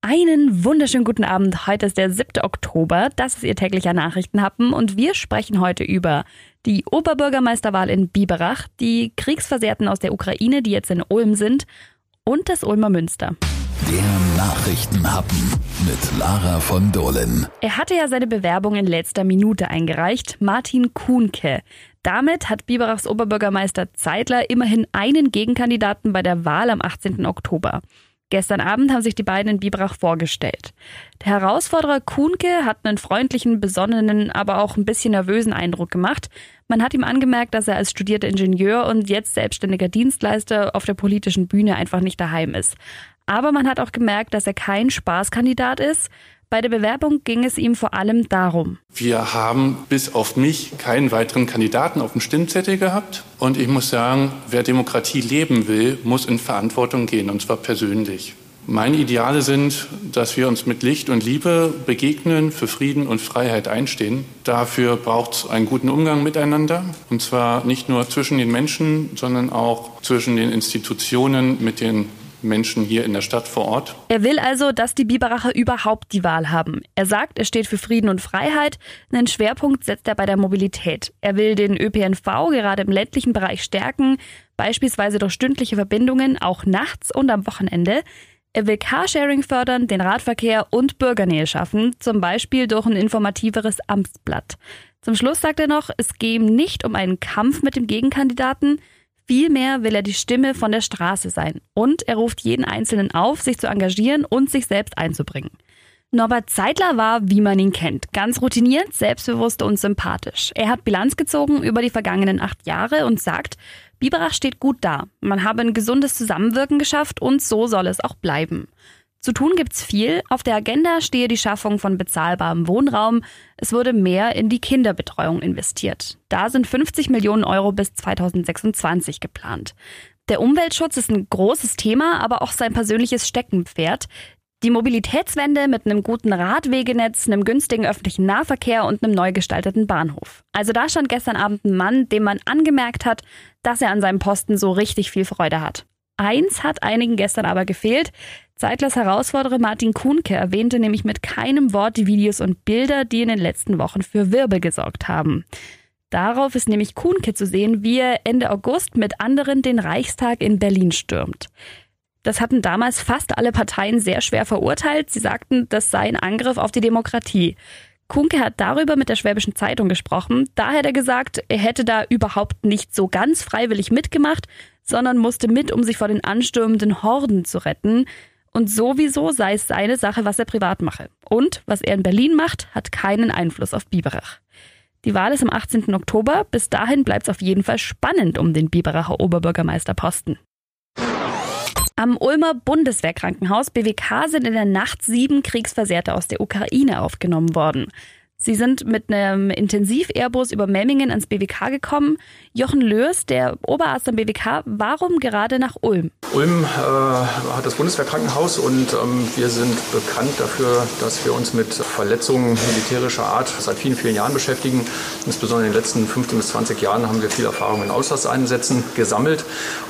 Einen wunderschönen guten Abend. Heute ist der 7. Oktober. Das ist Ihr täglicher Nachrichtenhappen und wir sprechen heute über die Oberbürgermeisterwahl in Biberach, die Kriegsversehrten aus der Ukraine, die jetzt in Ulm sind und das Ulmer Münster. Der Nachrichtenhappen mit Lara von Dohlen. Er hatte ja seine Bewerbung in letzter Minute eingereicht, Martin Kuhnke. Damit hat Biberachs Oberbürgermeister Zeitler immerhin einen Gegenkandidaten bei der Wahl am 18. Oktober. Gestern Abend haben sich die beiden in Biberach vorgestellt. Der Herausforderer Kuhnke hat einen freundlichen, besonnenen, aber auch ein bisschen nervösen Eindruck gemacht. Man hat ihm angemerkt, dass er als studierter Ingenieur und jetzt selbstständiger Dienstleister auf der politischen Bühne einfach nicht daheim ist. Aber man hat auch gemerkt, dass er kein Spaßkandidat ist, bei der Bewerbung ging es ihm vor allem darum. Wir haben bis auf mich keinen weiteren Kandidaten auf dem Stimmzettel gehabt. Und ich muss sagen, wer Demokratie leben will, muss in Verantwortung gehen, und zwar persönlich. Meine Ideale sind, dass wir uns mit Licht und Liebe begegnen, für Frieden und Freiheit einstehen. Dafür braucht es einen guten Umgang miteinander. Und zwar nicht nur zwischen den Menschen, sondern auch zwischen den Institutionen, mit den Menschen hier in der Stadt vor Ort. Er will also, dass die Biberacher überhaupt die Wahl haben. Er sagt, er steht für Frieden und Freiheit. Einen Schwerpunkt setzt er bei der Mobilität. Er will den ÖPNV gerade im ländlichen Bereich stärken, beispielsweise durch stündliche Verbindungen, auch nachts und am Wochenende. Er will Carsharing fördern, den Radverkehr und Bürgernähe schaffen, zum Beispiel durch ein informativeres Amtsblatt. Zum Schluss sagt er noch, es gehe ihm nicht um einen Kampf mit dem Gegenkandidaten, Vielmehr will er die Stimme von der Straße sein. Und er ruft jeden Einzelnen auf, sich zu engagieren und sich selbst einzubringen. Norbert Zeitler war, wie man ihn kennt, ganz routiniert, selbstbewusst und sympathisch. Er hat Bilanz gezogen über die vergangenen acht Jahre und sagt, Biberach steht gut da. Man habe ein gesundes Zusammenwirken geschafft und so soll es auch bleiben. Zu tun gibt's viel. Auf der Agenda stehe die Schaffung von bezahlbarem Wohnraum. Es wurde mehr in die Kinderbetreuung investiert. Da sind 50 Millionen Euro bis 2026 geplant. Der Umweltschutz ist ein großes Thema, aber auch sein persönliches Steckenpferd. Die Mobilitätswende mit einem guten Radwegenetz, einem günstigen öffentlichen Nahverkehr und einem neu gestalteten Bahnhof. Also da stand gestern Abend ein Mann, dem man angemerkt hat, dass er an seinem Posten so richtig viel Freude hat. Eins hat einigen gestern aber gefehlt. Zeitlers Herausforderer Martin Kuhnke erwähnte nämlich mit keinem Wort die Videos und Bilder, die in den letzten Wochen für Wirbel gesorgt haben. Darauf ist nämlich Kuhnke zu sehen, wie er Ende August mit anderen den Reichstag in Berlin stürmt. Das hatten damals fast alle Parteien sehr schwer verurteilt. Sie sagten, das sei ein Angriff auf die Demokratie. Kunke hat darüber mit der Schwäbischen Zeitung gesprochen. Da hat er gesagt, er hätte da überhaupt nicht so ganz freiwillig mitgemacht, sondern musste mit, um sich vor den anstürmenden Horden zu retten. Und sowieso sei es seine Sache, was er privat mache. Und was er in Berlin macht, hat keinen Einfluss auf Biberach. Die Wahl ist am 18. Oktober. Bis dahin bleibt es auf jeden Fall spannend um den Biberacher Oberbürgermeisterposten. Am Ulmer Bundeswehrkrankenhaus BWK sind in der Nacht sieben Kriegsversehrte aus der Ukraine aufgenommen worden. Sie sind mit einem Intensiv-Airbus über Memmingen ans BWK gekommen. Jochen Lörs, der Oberarzt am BWK, warum gerade nach Ulm? Ulm äh, hat das Bundeswehrkrankenhaus und ähm, wir sind bekannt dafür, dass wir uns mit Verletzungen militärischer Art seit vielen, vielen Jahren beschäftigen. Insbesondere in den letzten 15 bis 20 Jahren haben wir viel Erfahrung in Auslandseinsätzen gesammelt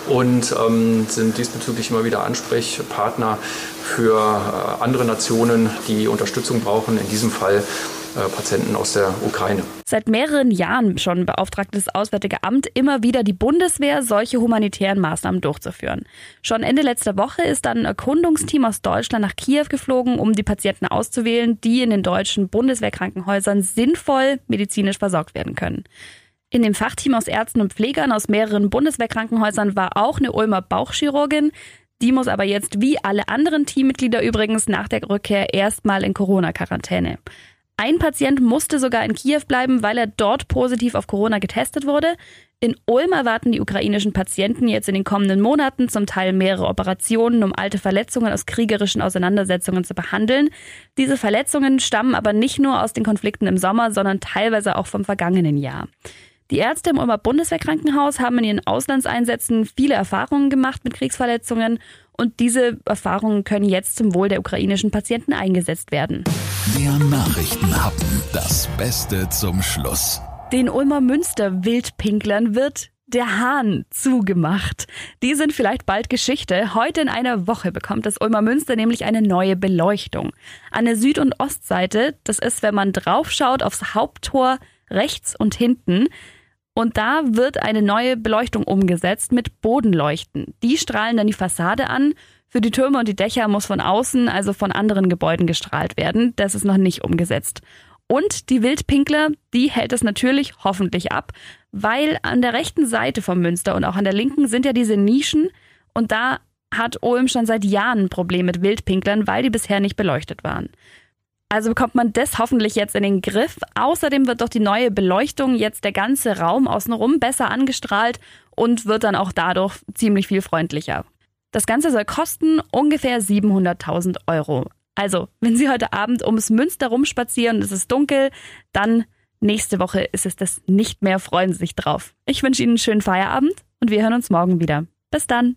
und ähm, sind diesbezüglich immer wieder Ansprechpartner für äh, andere Nationen, die Unterstützung brauchen. In diesem Fall Patienten aus der Ukraine. Seit mehreren Jahren schon beauftragt das Auswärtige Amt immer wieder die Bundeswehr, solche humanitären Maßnahmen durchzuführen. Schon Ende letzter Woche ist dann ein Erkundungsteam aus Deutschland nach Kiew geflogen, um die Patienten auszuwählen, die in den deutschen Bundeswehrkrankenhäusern sinnvoll medizinisch versorgt werden können. In dem Fachteam aus Ärzten und Pflegern aus mehreren Bundeswehrkrankenhäusern war auch eine Ulmer Bauchchirurgin. Die muss aber jetzt wie alle anderen Teammitglieder übrigens nach der Rückkehr erstmal in Corona-Quarantäne. Ein Patient musste sogar in Kiew bleiben, weil er dort positiv auf Corona getestet wurde. In Ulm erwarten die ukrainischen Patienten jetzt in den kommenden Monaten zum Teil mehrere Operationen, um alte Verletzungen aus kriegerischen Auseinandersetzungen zu behandeln. Diese Verletzungen stammen aber nicht nur aus den Konflikten im Sommer, sondern teilweise auch vom vergangenen Jahr. Die Ärzte im Ulmer Bundeswehrkrankenhaus haben in ihren Auslandseinsätzen viele Erfahrungen gemacht mit Kriegsverletzungen und diese Erfahrungen können jetzt zum Wohl der ukrainischen Patienten eingesetzt werden. Der Nachrichtenhappen. Das Beste zum Schluss. Den Ulmer Münster Wildpinklern wird der Hahn zugemacht. Die sind vielleicht bald Geschichte. Heute in einer Woche bekommt das Ulmer Münster nämlich eine neue Beleuchtung. An der Süd- und Ostseite, das ist, wenn man draufschaut aufs Haupttor rechts und hinten. Und da wird eine neue Beleuchtung umgesetzt mit Bodenleuchten. Die strahlen dann die Fassade an. Für die Türme und die Dächer muss von außen, also von anderen Gebäuden gestrahlt werden. Das ist noch nicht umgesetzt. Und die Wildpinkler, die hält es natürlich hoffentlich ab, weil an der rechten Seite vom Münster und auch an der linken sind ja diese Nischen und da hat Ulm schon seit Jahren ein Problem mit Wildpinklern, weil die bisher nicht beleuchtet waren. Also bekommt man das hoffentlich jetzt in den Griff. Außerdem wird doch die neue Beleuchtung jetzt der ganze Raum außenrum besser angestrahlt und wird dann auch dadurch ziemlich viel freundlicher. Das Ganze soll kosten ungefähr 700.000 Euro. Also, wenn Sie heute Abend ums Münster rumspazieren und es ist dunkel, dann nächste Woche ist es das nicht mehr. Freuen Sie sich drauf. Ich wünsche Ihnen einen schönen Feierabend und wir hören uns morgen wieder. Bis dann.